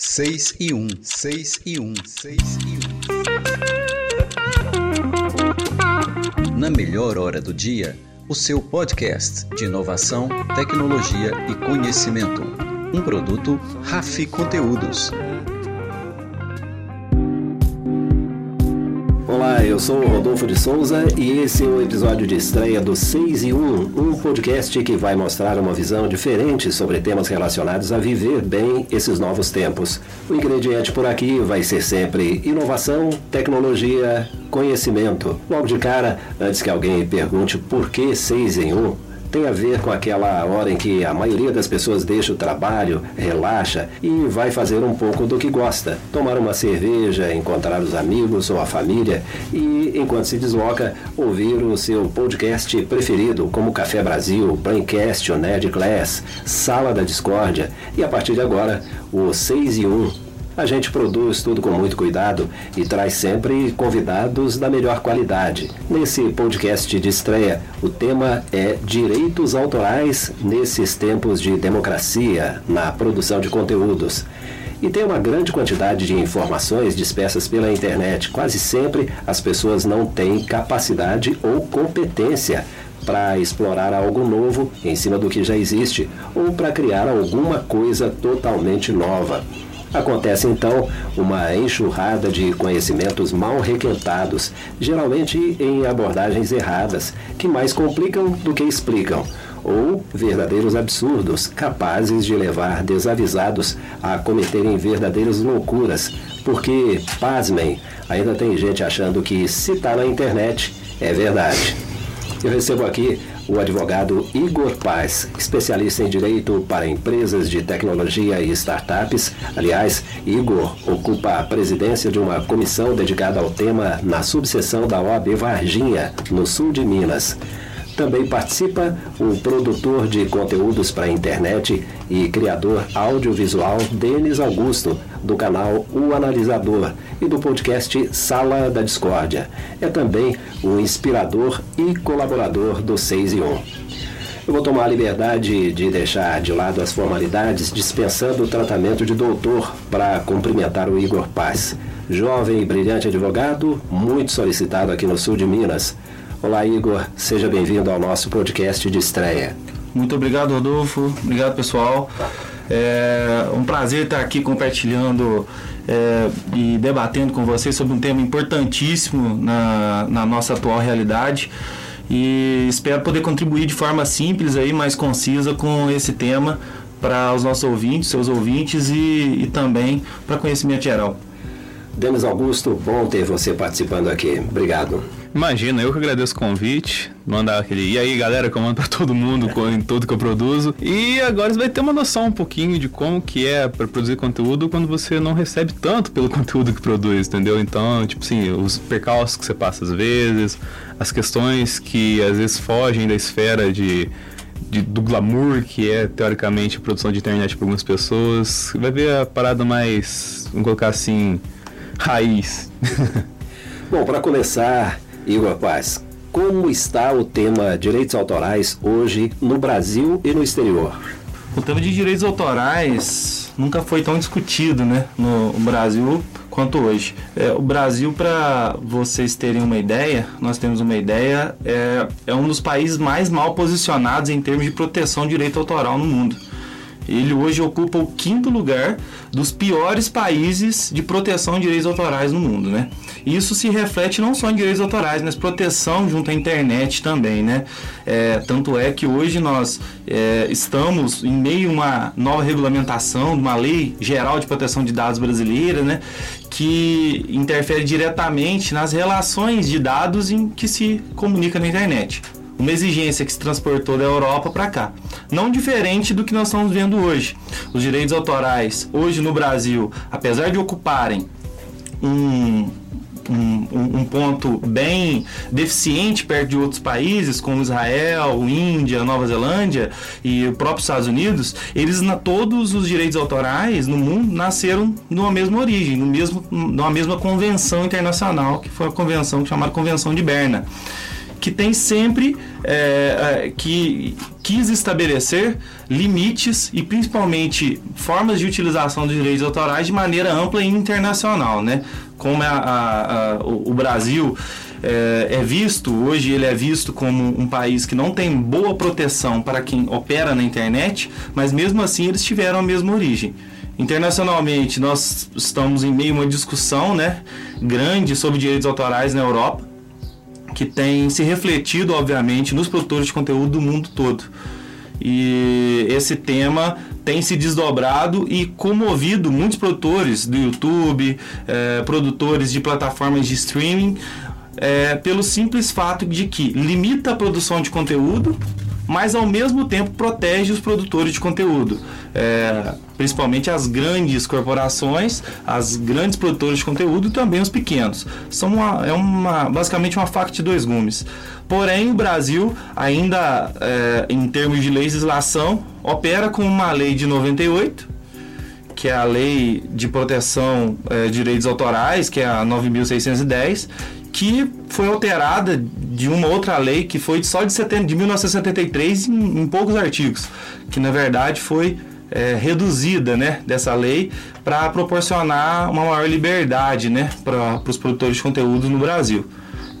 6 e 1, 6 e 1, 6 e 1. Na melhor hora do dia, o seu podcast de inovação, tecnologia e conhecimento. Um produto Rafi Conteúdos. Eu sou o Rodolfo de Souza e esse é o episódio de estreia do 6 e 1, um podcast que vai mostrar uma visão diferente sobre temas relacionados a viver bem esses novos tempos. O ingrediente por aqui vai ser sempre inovação, tecnologia, conhecimento. Logo de cara, antes que alguém pergunte por que 6 em 1, tem a ver com aquela hora em que a maioria das pessoas deixa o trabalho, relaxa e vai fazer um pouco do que gosta. Tomar uma cerveja, encontrar os amigos ou a família e, enquanto se desloca, ouvir o seu podcast preferido, como Café Brasil, Braincast, o Nerd Class, Sala da Discórdia e, a partir de agora, o 6 e 1 a gente produz tudo com muito cuidado e traz sempre convidados da melhor qualidade. Nesse podcast de estreia, o tema é Direitos Autorais nesses tempos de democracia na produção de conteúdos e tem uma grande quantidade de informações dispersas pela internet. Quase sempre as pessoas não têm capacidade ou competência para explorar algo novo em cima do que já existe ou para criar alguma coisa totalmente nova. Acontece então uma enxurrada de conhecimentos mal requentados, geralmente em abordagens erradas, que mais complicam do que explicam, ou verdadeiros absurdos, capazes de levar desavisados a cometerem verdadeiras loucuras, porque, pasmem, ainda tem gente achando que se está na internet é verdade. Eu recebo aqui o advogado Igor Paz, especialista em direito para empresas de tecnologia e startups. Aliás, Igor ocupa a presidência de uma comissão dedicada ao tema na subseção da OAB Varginha, no sul de Minas. Também participa o produtor de conteúdos para a internet e criador audiovisual Denis Augusto, do canal O Analisador e do podcast Sala da Discórdia. É também o inspirador e colaborador do 6 e 1. Eu vou tomar a liberdade de deixar de lado as formalidades, dispensando o tratamento de doutor para cumprimentar o Igor Paz. Jovem e brilhante advogado, muito solicitado aqui no sul de Minas. Olá, Igor. Seja bem-vindo ao nosso podcast de estreia. Muito obrigado, Rodolfo. Obrigado, pessoal. É um prazer estar aqui compartilhando é, e debatendo com vocês sobre um tema importantíssimo na, na nossa atual realidade e espero poder contribuir de forma simples aí, mais concisa com esse tema para os nossos ouvintes, seus ouvintes e, e também para conhecimento geral. Denis Augusto, bom ter você participando aqui. Obrigado. Imagina, eu que agradeço o convite, mandar aquele e aí galera que eu mando pra todo mundo em tudo que eu produzo. E agora você vai ter uma noção um pouquinho de como que é para produzir conteúdo quando você não recebe tanto pelo conteúdo que produz, entendeu? Então, tipo assim, os percalços que você passa às vezes, as questões que às vezes fogem da esfera de de, do glamour que é teoricamente a produção de internet para algumas pessoas. Vai ver a parada mais, vamos colocar assim, raiz. Bom, para começar, Igor Paz, como está o tema direitos autorais hoje no Brasil e no exterior? O tema de direitos autorais nunca foi tão discutido né, no Brasil quanto hoje. É, o Brasil, para vocês terem uma ideia, nós temos uma ideia, é, é um dos países mais mal posicionados em termos de proteção de direito autoral no mundo. Ele hoje ocupa o quinto lugar dos piores países de proteção de direitos autorais no mundo, né? Isso se reflete não só em direitos autorais, mas proteção junto à internet também, né? É, tanto é que hoje nós é, estamos em meio a uma nova regulamentação, uma lei geral de proteção de dados brasileira, né? Que interfere diretamente nas relações de dados em que se comunica na internet uma exigência que se transportou da Europa para cá. Não diferente do que nós estamos vendo hoje. Os direitos autorais, hoje no Brasil, apesar de ocuparem um, um, um, ponto bem deficiente perto de outros países, como Israel, Índia, Nova Zelândia e o próprio Estados Unidos, eles na todos os direitos autorais no mundo nasceram numa mesma origem, no mesmo, numa mesma convenção internacional, que foi a convenção chamada Convenção de Berna que tem sempre é, é, que quis estabelecer limites e principalmente formas de utilização dos direitos autorais de maneira ampla e internacional, né? Como a, a, a, o Brasil é, é, visto, hoje ele é visto como um país que não tem boa proteção para quem opera na internet, mas mesmo assim eles tiveram a mesma origem. Internacionalmente, nós estamos em meio a uma discussão né, grande sobre direitos autorais na Europa, que tem se refletido, obviamente, nos produtores de conteúdo do mundo todo. E esse tema tem se desdobrado e comovido muitos produtores do YouTube, eh, produtores de plataformas de streaming, eh, pelo simples fato de que limita a produção de conteúdo mas ao mesmo tempo protege os produtores de conteúdo, é, principalmente as grandes corporações, as grandes produtoras de conteúdo e também os pequenos. São uma, é uma, basicamente uma faca de dois gumes. Porém, o Brasil ainda, é, em termos de legislação, opera com uma lei de 98, que é a Lei de Proteção é, de Direitos Autorais, que é a 9.610, que foi alterada de uma outra lei que foi só de, setembro, de 1973 em, em poucos artigos, que na verdade foi é, reduzida né, dessa lei para proporcionar uma maior liberdade né, para os produtores de conteúdo no Brasil.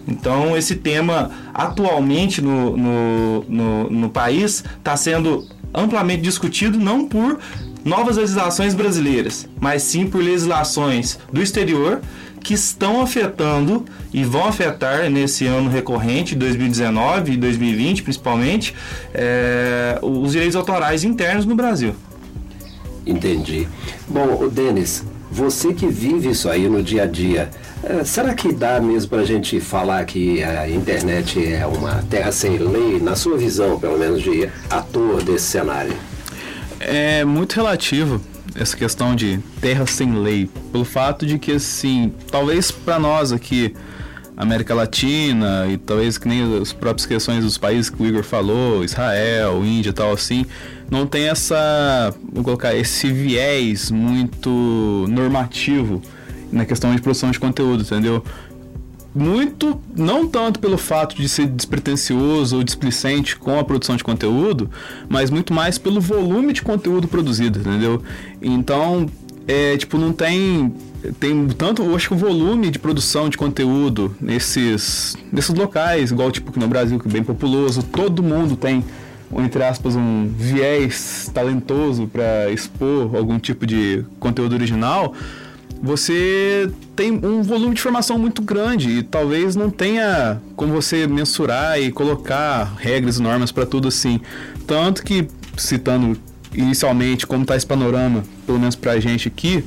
Então, esse tema atualmente no, no, no, no país está sendo amplamente discutido não por novas legislações brasileiras, mas sim por legislações do exterior que estão afetando e vão afetar nesse ano recorrente, 2019 e 2020 principalmente, é, os direitos autorais internos no Brasil. Entendi. Bom, Denis, você que vive isso aí no dia a dia, é, será que dá mesmo para a gente falar que a internet é uma terra sem lei, na sua visão, pelo menos, de ator desse cenário? É muito relativo essa questão de terra sem lei, pelo fato de que assim, talvez para nós aqui América Latina e talvez que nem as próprias questões dos países que o Igor falou, Israel, Índia e tal assim, não tem essa, vou colocar esse viés muito normativo na questão de produção de conteúdo, entendeu? muito, não tanto pelo fato de ser despretensioso ou displicente com a produção de conteúdo, mas muito mais pelo volume de conteúdo produzido, entendeu? Então, é, tipo, não tem tem tanto, eu acho que o volume de produção de conteúdo nesses, nesses locais, igual tipo que no Brasil, que é bem populoso, todo mundo tem, entre aspas, um viés talentoso para expor algum tipo de conteúdo original você tem um volume de informação muito grande e talvez não tenha como você mensurar e colocar regras e normas para tudo assim. Tanto que, citando inicialmente como está esse panorama, pelo menos para a gente aqui,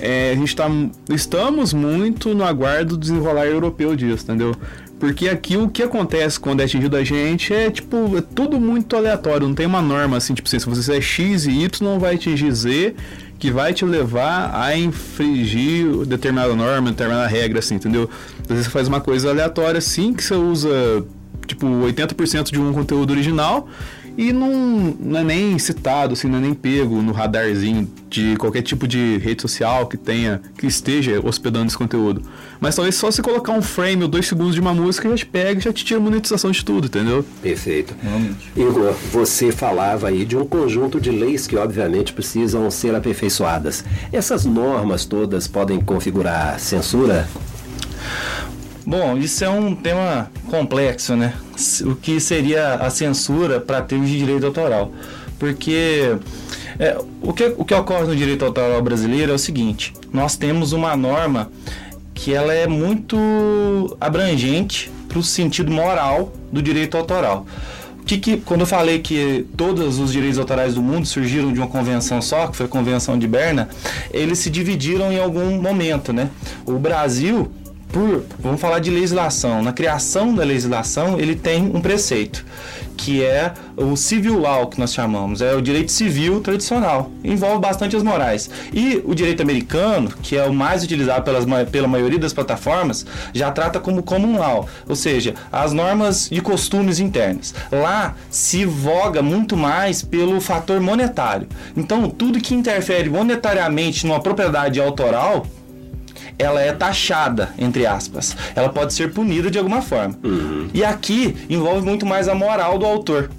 é, a gente tá, estamos muito no aguardo do desenrolar europeu disso, entendeu? Porque aqui o que acontece quando é atingido a gente é tipo, é tudo muito aleatório, não tem uma norma assim, tipo se você é X e Y vai atingir Z, que vai te levar a infringir determinada norma, determinada regra, assim, entendeu? Às vezes você faz uma coisa aleatória assim, que você usa tipo 80% de um conteúdo original e não, não é nem citado, assim, não é nem pego no radarzinho de qualquer tipo de rede social que tenha, que esteja hospedando esse conteúdo. Mas talvez só se colocar um frame ou dois segundos de uma música já te pega e já te tira monetização de tudo, entendeu? Perfeito. Realmente. Igor, você falava aí de um conjunto de leis que obviamente precisam ser aperfeiçoadas. Essas normas todas podem configurar censura? Bom, isso é um tema complexo, né? O que seria a censura para termos de direito autoral? Porque é, o, que, o que ocorre no direito autoral brasileiro é o seguinte: nós temos uma norma que ela é muito abrangente para o sentido moral do direito autoral. Que, que, quando eu falei que todos os direitos autorais do mundo surgiram de uma convenção só, que foi a Convenção de Berna, eles se dividiram em algum momento, né? O Brasil por, vamos falar de legislação, na criação da legislação ele tem um preceito, que é o civil law que nós chamamos, é o direito civil tradicional, envolve bastante as morais. E o direito americano, que é o mais utilizado pelas, pela maioria das plataformas, já trata como common law, ou seja, as normas de costumes internas. Lá se voga muito mais pelo fator monetário. Então, tudo que interfere monetariamente numa propriedade autoral ela é taxada, entre aspas. Ela pode ser punida de alguma forma. E aqui envolve muito mais a moral do autor.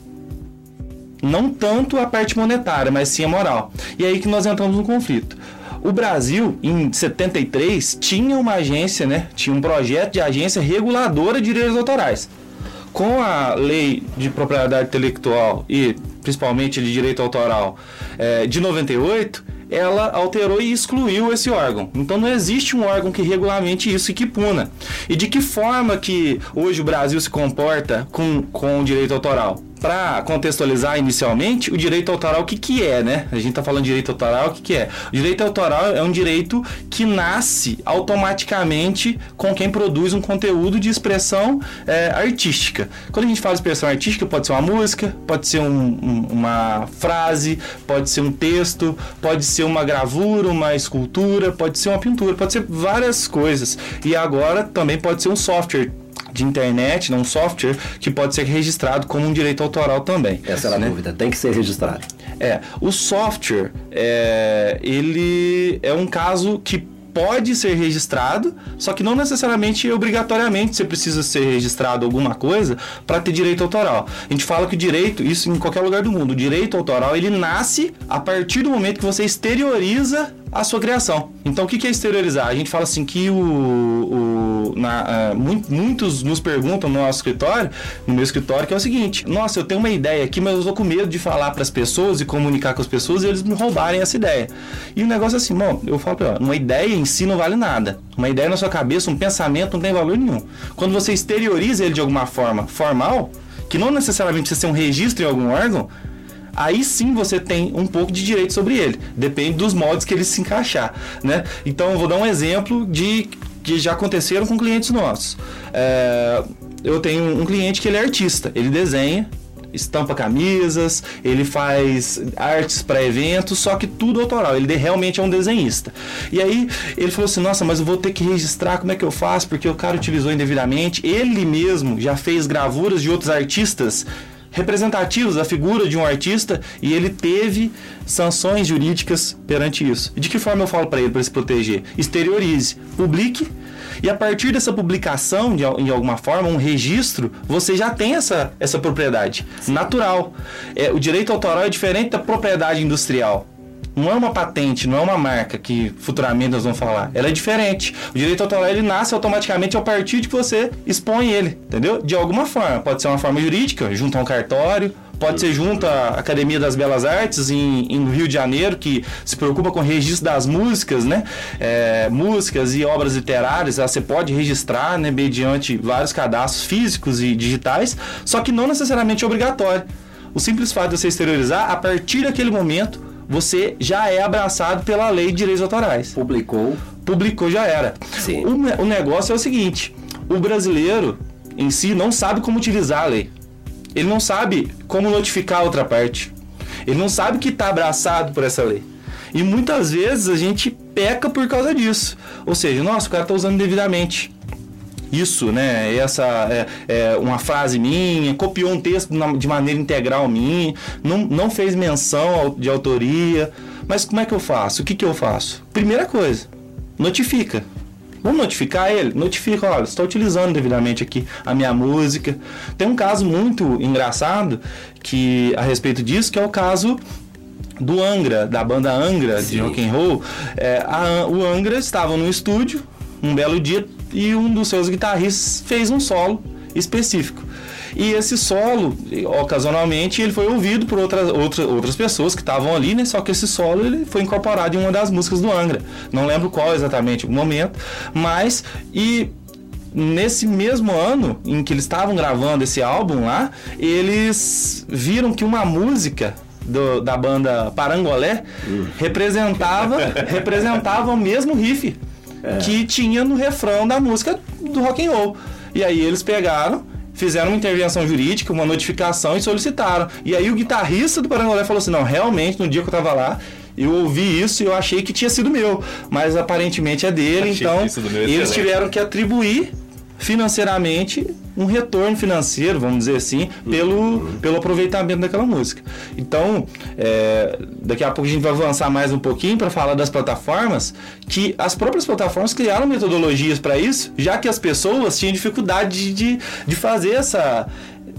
Não tanto a parte monetária, mas sim a moral. E aí que nós entramos no conflito. O Brasil, em 73, tinha uma agência, né? Tinha um projeto de agência reguladora de direitos autorais. Com a lei de propriedade intelectual e principalmente de direito autoral eh, de 98, ela alterou e excluiu esse órgão. Então não existe um órgão que regulamente isso e que puna. E de que forma que hoje o Brasil se comporta com, com o direito autoral? Para contextualizar inicialmente, o direito autoral o que, que é, né? A gente está falando de direito autoral, o que, que é? O direito autoral é um direito que nasce automaticamente com quem produz um conteúdo de expressão é, artística. Quando a gente fala de expressão artística, pode ser uma música, pode ser um, um, uma frase, pode ser um texto, pode ser uma gravura, uma escultura, pode ser uma pintura, pode ser várias coisas. E agora também pode ser um software de internet, não um software, que pode ser registrado como um direito autoral também. Essa era a né? dúvida, tem que ser registrado. É, o software, é, ele é um caso que pode ser registrado, só que não necessariamente obrigatoriamente você precisa ser registrado alguma coisa para ter direito autoral. A gente fala que o direito, isso em qualquer lugar do mundo, o direito autoral ele nasce a partir do momento que você exterioriza a sua criação. Então o que é exteriorizar? A gente fala assim que o, o na, uh, muitos nos perguntam no nosso escritório, no meu escritório, que é o seguinte: nossa, eu tenho uma ideia aqui, mas eu tô com medo de falar para as pessoas e comunicar com as pessoas e eles me roubarem essa ideia. E o negócio é assim, bom, eu falo uma ideia em si não vale nada. Uma ideia na sua cabeça, um pensamento não tem valor nenhum. Quando você exterioriza ele de alguma forma formal, que não necessariamente precisa ser um registro em algum órgão, aí sim você tem um pouco de direito sobre ele. Depende dos modos que ele se encaixar, né? Então eu vou dar um exemplo de que já aconteceram com clientes nossos. É, eu tenho um cliente que ele é artista, ele desenha, estampa camisas, ele faz artes para eventos, só que tudo autoral. Ele realmente é um desenhista. E aí ele falou assim: Nossa, mas eu vou ter que registrar, como é que eu faço? Porque o cara utilizou indevidamente. Ele mesmo já fez gravuras de outros artistas representativos da figura de um artista e ele teve sanções jurídicas perante isso. De que forma eu falo para ele para se proteger? Exteriorize, publique e a partir dessa publicação, de, em alguma forma, um registro, você já tem essa, essa propriedade natural. É, o direito autoral é diferente da propriedade industrial. Não é uma patente, não é uma marca que futuramente nós vamos falar. Ela é diferente. O direito autoral ele nasce automaticamente a partir de que você expõe ele, entendeu? De alguma forma. Pode ser uma forma jurídica, junto a um cartório, pode ser junto à Academia das Belas Artes em, em Rio de Janeiro, que se preocupa com o registro das músicas, né? É, músicas e obras literárias, você pode registrar, né, mediante vários cadastros físicos e digitais, só que não necessariamente obrigatório. O simples fato de você exteriorizar, a partir daquele momento, você já é abraçado pela lei de direitos autorais. Publicou. Publicou, já era. Sim. O, o negócio é o seguinte: o brasileiro em si não sabe como utilizar a lei. Ele não sabe como notificar a outra parte. Ele não sabe que está abraçado por essa lei. E muitas vezes a gente peca por causa disso. Ou seja, nossa, o cara está usando devidamente isso, né? Essa é, é, uma frase minha, copiou um texto de maneira integral minha, não, não fez menção de autoria. Mas como é que eu faço? O que, que eu faço? Primeira coisa, notifica. Vamos notificar ele? Notifica, olha, está utilizando devidamente aqui a minha música. Tem um caso muito engraçado que a respeito disso, que é o caso do Angra, da banda Angra Sim. de rock and roll. É, a, o Angra estava no estúdio um belo dia e um dos seus guitarristas fez um solo específico. E esse solo, ocasionalmente, ele foi ouvido por outras, outras, outras pessoas que estavam ali, né? Só que esse solo ele foi incorporado em uma das músicas do Angra. Não lembro qual exatamente o momento, mas e nesse mesmo ano em que eles estavam gravando esse álbum lá, eles viram que uma música do, da banda Parangolé uh. representava representava o mesmo riff é. que tinha no refrão da música do rock and roll. E aí eles pegaram, fizeram uma intervenção jurídica, uma notificação e solicitaram. E aí o guitarrista do Parangolé falou assim: não, realmente, no dia que eu tava lá, eu ouvi isso e eu achei que tinha sido meu, mas aparentemente é dele, achei então eles tiveram que atribuir financeiramente um retorno financeiro, vamos dizer assim, pelo, uhum. pelo aproveitamento daquela música. Então, é, daqui a pouco a gente vai avançar mais um pouquinho para falar das plataformas, que as próprias plataformas criaram metodologias para isso, já que as pessoas tinham dificuldade de, de fazer essa,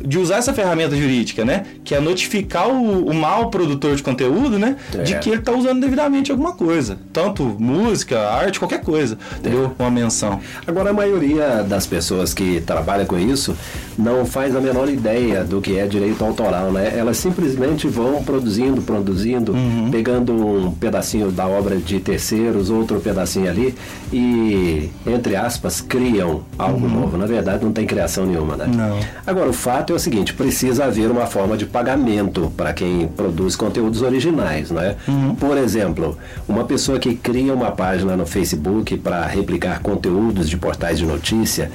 de usar essa ferramenta jurídica, né? Que é notificar o, o mau produtor de conteúdo, né? É. De que ele está usando devidamente alguma coisa. Tanto música, arte, qualquer coisa. Entendeu? É. Uma menção. Agora, a maioria das pessoas que trabalham com isso não faz a menor ideia do que é direito autoral, né? Elas simplesmente vão produzindo, produzindo, uhum. pegando um pedacinho da obra de terceiros, outro pedacinho ali e, entre aspas, criam algo uhum. novo. Na verdade, não tem criação nenhuma, né? Não. Agora, o fato é o seguinte, precisa haver uma forma de pagamento para quem produz conteúdos originais, né? Uhum. Por exemplo, uma pessoa que cria uma página no Facebook para replicar conteúdos de portais de notícia,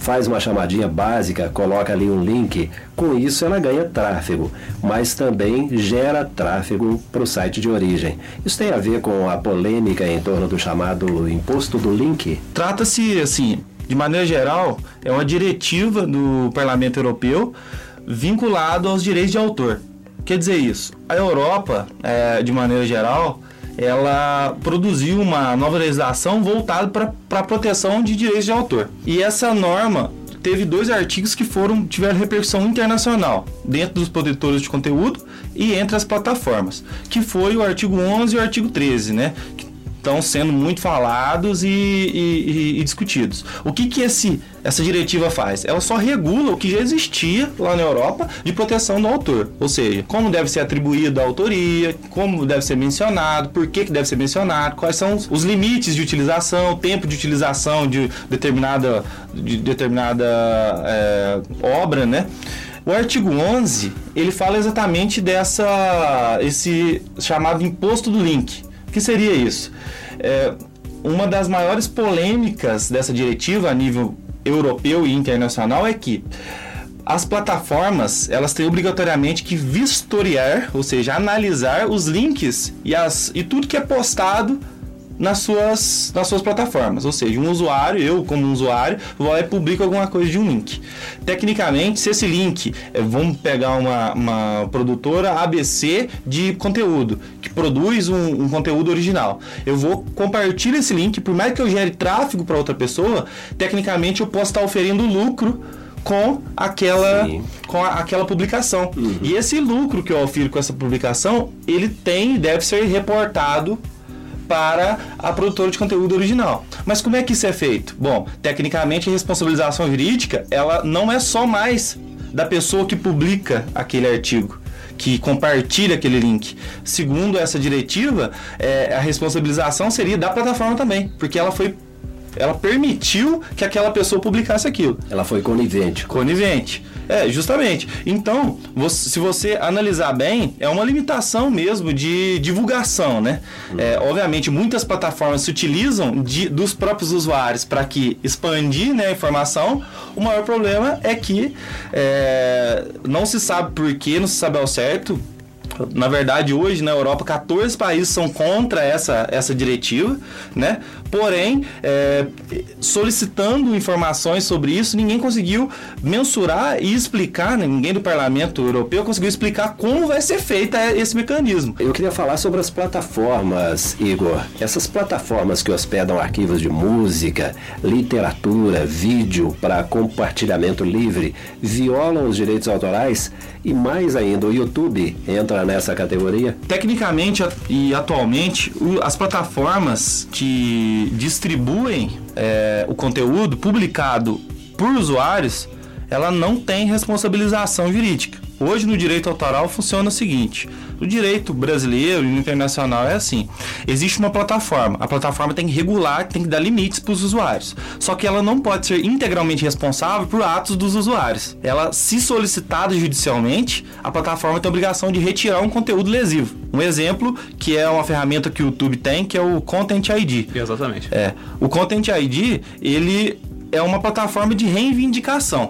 faz uma chamadinha básica, coloca ali um link, com isso ela ganha tráfego, mas também gera tráfego para o site de origem. Isso tem a ver com a polêmica em torno do chamado imposto do link? Trata-se, assim, de maneira geral, é uma diretiva do Parlamento Europeu vinculado aos direitos de autor. Quer dizer isso? A Europa, é, de maneira geral, ela produziu uma nova legislação voltada para a proteção de direitos de autor. E essa norma teve dois artigos que foram tiveram repercussão internacional dentro dos produtores de conteúdo e entre as plataformas, que foi o artigo 11 e o artigo 13, né, estão sendo muito falados e, e, e, discutidos. O que, que esse, essa diretiva faz? Ela só regula o que já existia lá na Europa de proteção do autor. Ou seja, como deve ser atribuída a autoria, como deve ser mencionado, por que, que deve ser mencionado, quais são os limites de utilização, o tempo de utilização de determinada, de determinada é, obra, né? O artigo 11, ele fala exatamente dessa esse chamado imposto do link. Que seria isso? É, uma das maiores polêmicas dessa diretiva a nível europeu e internacional é que as plataformas elas têm obrigatoriamente que vistoriar, ou seja, analisar os links e, as, e tudo que é postado nas suas, nas suas plataformas. Ou seja, um usuário, eu como usuário, vou lá e publico alguma coisa de um link. Tecnicamente, se esse link, é, vamos pegar uma, uma produtora ABC de conteúdo, que produz um, um conteúdo original. Eu vou compartilhar esse link, por mais que eu gere tráfego para outra pessoa, tecnicamente eu posso estar oferindo lucro com aquela com a, aquela publicação. Uhum. E esse lucro que eu ofiro com essa publicação, ele tem deve ser reportado para a produtora de conteúdo original. Mas como é que isso é feito? Bom, tecnicamente a responsabilização jurídica, ela não é só mais da pessoa que publica aquele artigo que compartilha aquele link. Segundo essa diretiva, é, a responsabilização seria da plataforma também, porque ela foi ela permitiu que aquela pessoa publicasse aquilo. Ela foi conivente. Conivente. É, justamente. Então, você, se você analisar bem, é uma limitação mesmo de divulgação, né? É, obviamente, muitas plataformas se utilizam de, dos próprios usuários para que expandir né, a informação. O maior problema é que é, não se sabe por quê, não se sabe ao certo na verdade, hoje na Europa, 14 países são contra essa, essa diretiva, né? Porém, é, solicitando informações sobre isso, ninguém conseguiu mensurar e explicar, né? ninguém do Parlamento Europeu conseguiu explicar como vai ser feito esse mecanismo. Eu queria falar sobre as plataformas, Igor. Essas plataformas que hospedam arquivos de música, literatura, vídeo para compartilhamento livre, violam os direitos autorais e mais ainda, o YouTube entra nessa categoria? Tecnicamente e atualmente, as plataformas que distribuem é, o conteúdo publicado por usuários, ela não tem responsabilização jurídica. Hoje no direito autoral funciona o seguinte: no direito brasileiro e internacional é assim. Existe uma plataforma. A plataforma tem que regular, tem que dar limites para os usuários. Só que ela não pode ser integralmente responsável por atos dos usuários. Ela, se solicitada judicialmente, a plataforma tem a obrigação de retirar um conteúdo lesivo. Um exemplo que é uma ferramenta que o YouTube tem, que é o Content ID. Exatamente. É. O Content ID, ele é uma plataforma de reivindicação.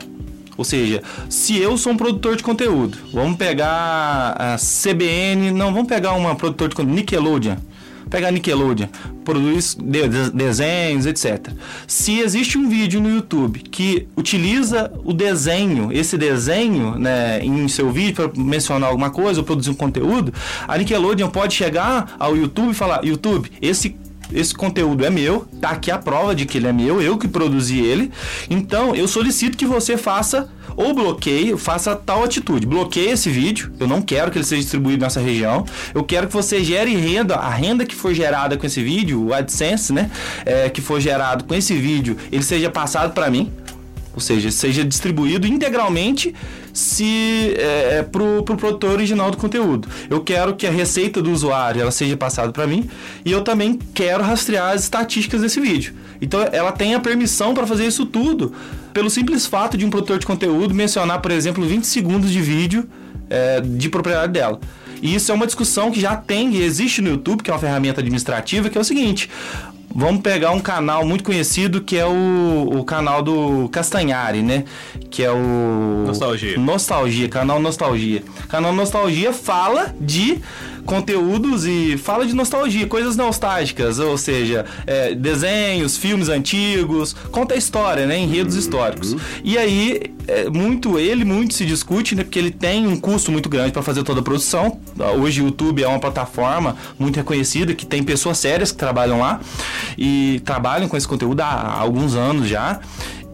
Ou seja, se eu sou um produtor de conteúdo, vamos pegar a CBN, não, vamos pegar uma produtor de conteúdo, Nickelodeon. pegar Nickelodeon, produz de- de- desenhos, etc. Se existe um vídeo no YouTube que utiliza o desenho, esse desenho, né, em seu vídeo para mencionar alguma coisa ou produzir um conteúdo, a Nickelodeon pode chegar ao YouTube e falar: YouTube, esse esse conteúdo é meu, tá aqui a prova de que ele é meu, eu que produzi ele. Então, eu solicito que você faça ou bloqueie, faça tal atitude. Bloqueie esse vídeo, eu não quero que ele seja distribuído nessa região. Eu quero que você gere renda, a renda que for gerada com esse vídeo, o AdSense, né, é, que for gerado com esse vídeo, ele seja passado para mim. Ou seja, seja distribuído integralmente se é, pro, pro produtor original do conteúdo. Eu quero que a receita do usuário ela seja passada para mim e eu também quero rastrear as estatísticas desse vídeo. Então ela tem a permissão para fazer isso tudo pelo simples fato de um produtor de conteúdo mencionar, por exemplo, 20 segundos de vídeo é, de propriedade dela. E isso é uma discussão que já tem e existe no YouTube, que é uma ferramenta administrativa, que é o seguinte: Vamos pegar um canal muito conhecido que é o, o canal do Castanhari, né? Que é o. Nostalgia. Nostalgia, canal Nostalgia. Canal Nostalgia fala de conteúdos e fala de nostalgia, coisas nostálgicas, ou seja, é, desenhos, filmes antigos, conta a história, né? Enredos históricos. E aí, é, muito ele muito se discute, né? Porque ele tem um custo muito grande para fazer toda a produção. Hoje o YouTube é uma plataforma muito reconhecida que tem pessoas sérias que trabalham lá e trabalham com esse conteúdo há alguns anos já.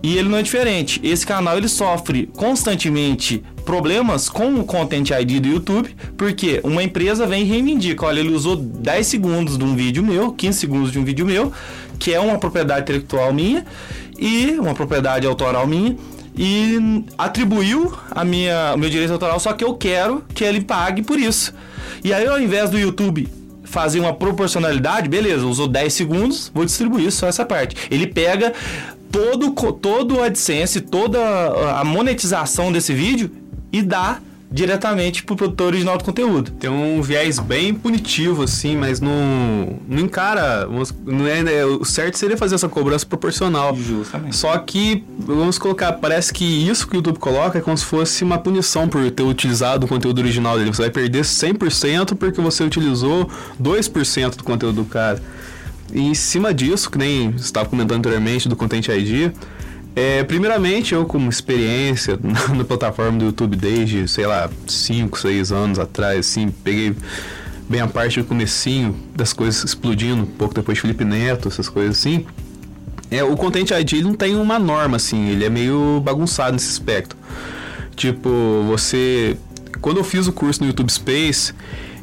E ele não é diferente. Esse canal ele sofre constantemente problemas com o Content ID do YouTube, porque uma empresa vem e reivindica, olha, ele usou 10 segundos de um vídeo meu, 15 segundos de um vídeo meu, que é uma propriedade intelectual minha e uma propriedade autoral minha e atribuiu a minha, o meu direito autoral, só que eu quero que ele pague por isso. E aí, ao invés do YouTube fazer uma proporcionalidade, beleza, usou 10 segundos, vou distribuir só essa parte. Ele pega todo, todo o AdSense, toda a monetização desse vídeo e dá diretamente pro produtor original do conteúdo. Tem um viés bem punitivo, assim, mas não, não encara. Não é, né, o certo seria fazer essa cobrança proporcional. Justamente. Só que, vamos colocar, parece que isso que o YouTube coloca é como se fosse uma punição por ter utilizado o conteúdo original dele. Você vai perder 100% porque você utilizou 2% do conteúdo do cara. E em cima disso, que nem você estava comentando anteriormente do Content ID, é, primeiramente, eu com experiência na, na, plataforma do YouTube desde, sei lá, 5, 6 anos atrás, assim, peguei bem a parte do comecinho das coisas explodindo, um pouco depois de Felipe Neto, essas coisas assim. É, o Content ID não tem uma norma, assim, ele é meio bagunçado nesse aspecto. Tipo, você... Quando eu fiz o curso no YouTube Space,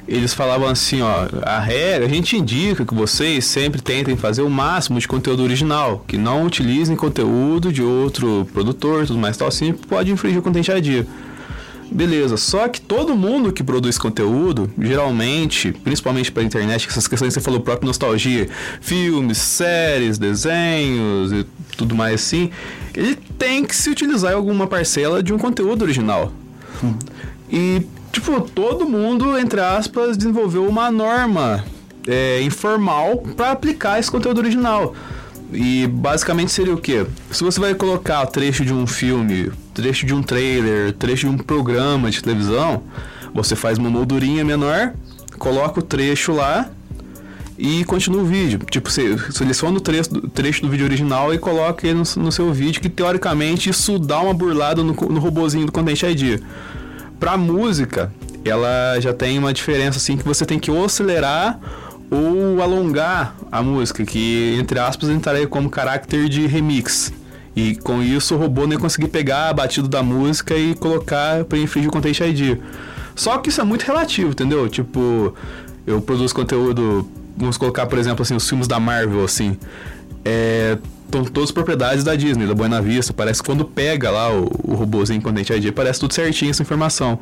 eles falavam assim, ó, a regra, a gente indica que vocês sempre tentem fazer o máximo de conteúdo original, que não utilizem conteúdo de outro produtor, tudo mais tal assim, pode infringir o Content ID. Beleza, só que todo mundo que produz conteúdo, geralmente, principalmente para internet, essas questões que você falou, próprio nostalgia, filmes, séries, desenhos e tudo mais assim, ele tem que se utilizar alguma parcela de um conteúdo original. Hum. E tipo, todo mundo, entre aspas, desenvolveu uma norma é, informal para aplicar esse conteúdo original. E basicamente seria o quê? Se você vai colocar trecho de um filme, trecho de um trailer, trecho de um programa de televisão, você faz uma moldurinha menor, coloca o trecho lá e continua o vídeo. Tipo, você seleciona o trecho, trecho do vídeo original e coloca ele no, no, seu vídeo, que teoricamente isso dá uma burlada no, no robozinho do Content ID pra música, ela já tem uma diferença assim que você tem que ou acelerar ou alongar a música, que entre aspas entraria como caráter de remix. E com isso o robô nem conseguir pegar a batida da música e colocar para infringir o Content ID. Só que isso é muito relativo, entendeu? Tipo, eu produzo conteúdo, vamos colocar, por exemplo, assim, os filmes da Marvel, assim. É, estão todas propriedades da Disney, da Buena Vista. Parece que quando pega lá o, o robôzinho Content ID, parece tudo certinho essa informação.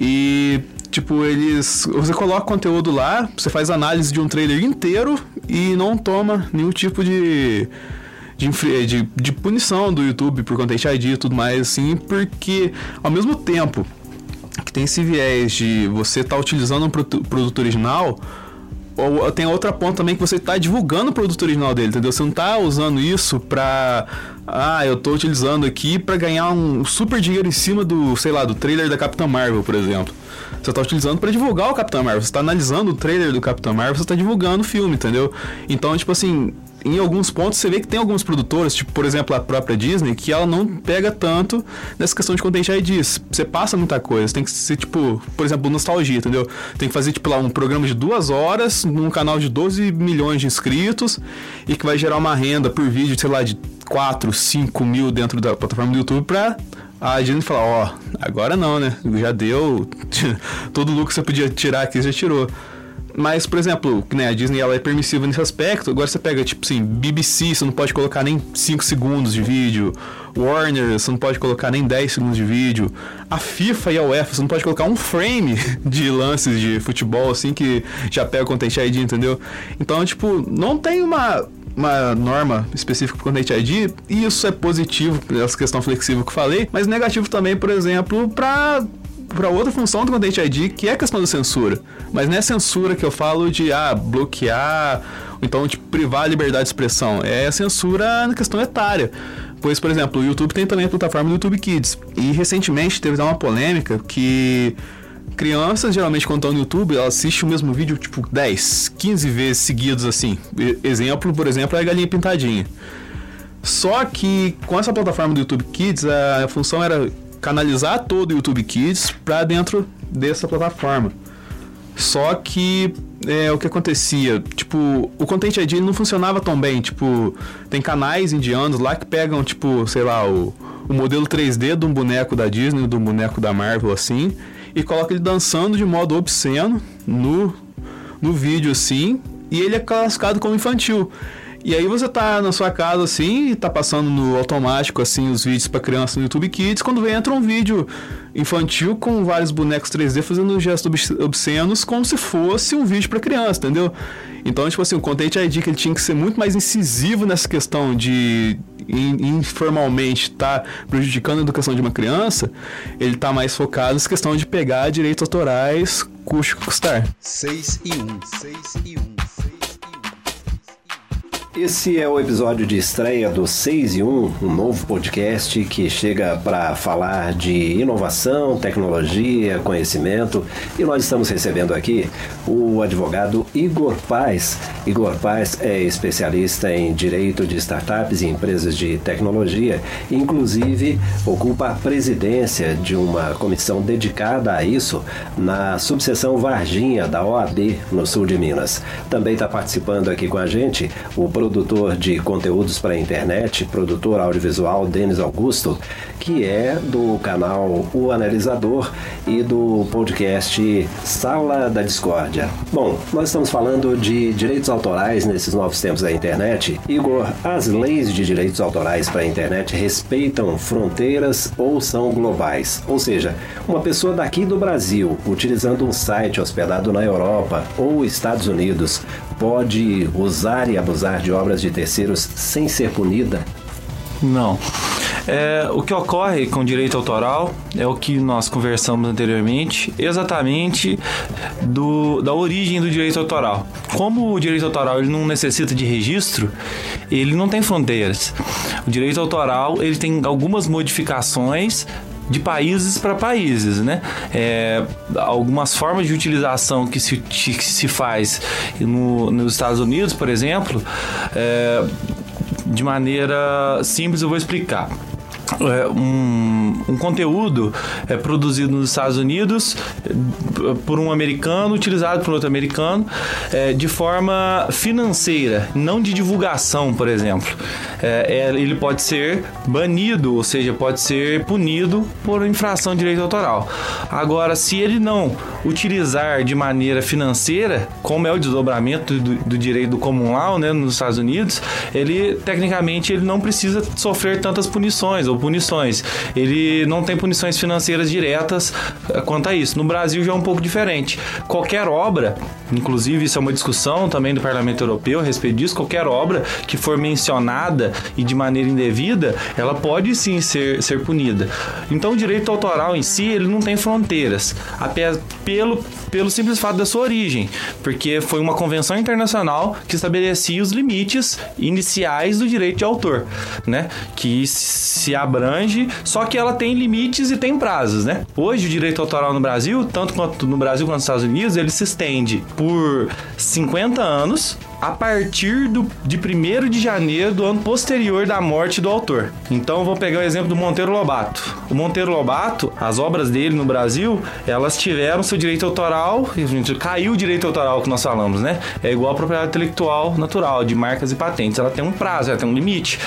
E, tipo, eles. Você coloca conteúdo lá, você faz análise de um trailer inteiro e não toma nenhum tipo de. De, de, de punição do YouTube por Content ID e tudo mais, assim, porque ao mesmo tempo que tem esse viés de você estar tá utilizando um produto original, ou, tem outra ponta também que você tá divulgando o produto original dele, entendeu? Você não tá usando isso pra. Ah, eu tô utilizando aqui para ganhar um super dinheiro em cima do, sei lá, do trailer da Capitã Marvel, por exemplo. Você tá utilizando para divulgar o Capitão Marvel. Você tá analisando o trailer do Capitão Marvel, você tá divulgando o filme, entendeu? Então, tipo assim, em alguns pontos você vê que tem alguns produtores, tipo, por exemplo, a própria Disney, que ela não pega tanto nessa questão de content IDs. Você passa muita coisa, tem que ser, tipo, por exemplo, nostalgia, entendeu? Tem que fazer, tipo, lá um programa de duas horas num canal de 12 milhões de inscritos e que vai gerar uma renda por vídeo, sei lá, de 4, 5 mil dentro da plataforma do YouTube pra a Disney falar, ó, agora não, né? Já deu. Todo o lucro que você podia tirar aqui, já tirou. Mas, por exemplo, né, a Disney ela é permissiva nesse aspecto. Agora você pega, tipo assim, BBC, você não pode colocar nem 5 segundos de vídeo. Warner, você não pode colocar nem 10 segundos de vídeo. A FIFA e a UEFA, você não pode colocar um frame de lances de futebol, assim, que já pega o Content ID, entendeu? Então, tipo, não tem uma, uma norma específica para o Content ID, e isso é positivo, essa questão flexível que eu falei, mas negativo também, por exemplo, para para outra função do Content ID, que é a questão da censura. Mas não é censura que eu falo de ah, bloquear, ou então tipo, privar a liberdade de expressão. É censura na questão etária. Pois, por exemplo, o YouTube tem também a plataforma do YouTube Kids. E recentemente teve uma polêmica que crianças, geralmente, quando estão no YouTube, elas assistem o mesmo vídeo, tipo, 10, 15 vezes seguidos, assim. Exemplo, por exemplo, é a galinha pintadinha. Só que com essa plataforma do YouTube Kids, a função era canalizar todo o YouTube Kids para dentro dessa plataforma. Só que é, o que acontecia, tipo, o Content ID não funcionava tão bem, tipo, tem canais indianos lá que pegam, tipo, sei lá, o, o modelo 3D de um boneco da Disney, de um boneco da Marvel, assim, e coloca ele dançando de modo obsceno no, no vídeo, assim, e ele é classificado como infantil. E aí você tá na sua casa assim, tá passando no automático assim os vídeos para criança no YouTube Kids, quando vem entra um vídeo infantil com vários bonecos 3D fazendo gestos obscenos como se fosse um vídeo para criança, entendeu? Então, tipo assim, o Content ID que ele tinha que ser muito mais incisivo nessa questão de informalmente tá prejudicando a educação de uma criança, ele tá mais focado nessa questão de pegar direitos autorais, custe custar. 6 e 1, 6 e 1. Esse é o episódio de estreia do 6 e 1, um novo podcast que chega para falar de inovação, tecnologia, conhecimento. E nós estamos recebendo aqui o advogado Igor Paz. Igor Paz é especialista em direito de startups e empresas de tecnologia, inclusive ocupa a presidência de uma comissão dedicada a isso na subseção Varginha da OAB no sul de Minas. Também está participando aqui com a gente o produtor de conteúdos para a internet, produtor audiovisual Denis Augusto, que é do canal O Analisador e do podcast Sala da Discórdia. Bom, nós estamos falando de direitos autorais nesses novos tempos da internet. Igor, as leis de direitos autorais para a internet respeitam fronteiras ou são globais? Ou seja, uma pessoa daqui do Brasil, utilizando um site hospedado na Europa ou Estados Unidos, pode usar e abusar de obras de terceiros sem ser punida? Não. É, o que ocorre com direito autoral é o que nós conversamos anteriormente, exatamente do, da origem do direito autoral. Como o direito autoral ele não necessita de registro, ele não tem fronteiras. O direito autoral ele tem algumas modificações de países para países, né? É, algumas formas de utilização que se, que se faz no, nos Estados Unidos, por exemplo, é, de maneira simples eu vou explicar um, um, conteúdo é produzido nos Estados Unidos é, por um americano, utilizado por outro americano, é, de forma financeira, não de divulgação, por exemplo. É, é, ele pode ser banido, ou seja, pode ser punido por infração de direito autoral. Agora, se ele não utilizar de maneira financeira, como é o desdobramento do, do direito do common law né, nos Estados Unidos, ele tecnicamente ele não precisa sofrer tantas punições punições. Ele não tem punições financeiras diretas eh, quanto a isso. No Brasil já é um pouco diferente. Qualquer obra, inclusive isso é uma discussão também do Parlamento Europeu a respeito disso, qualquer obra que for mencionada e de maneira indevida, ela pode sim ser, ser punida. Então o direito autoral em si, ele não tem fronteiras. Pelo pelo simples fato da sua origem, porque foi uma convenção internacional que estabelecia os limites iniciais do direito de autor, né? Que se abrange, só que ela tem limites e tem prazos, né? Hoje o direito autoral no Brasil, tanto quanto no Brasil quanto nos Estados Unidos, ele se estende por 50 anos a partir do, de 1 de janeiro do ano posterior da morte do autor. Então, vou pegar o exemplo do Monteiro Lobato. O Monteiro Lobato, as obras dele no Brasil, elas tiveram seu direito autoral, caiu o direito autoral que nós falamos, né? É igual a propriedade intelectual natural, de marcas e patentes. Ela tem um prazo, ela tem um limite.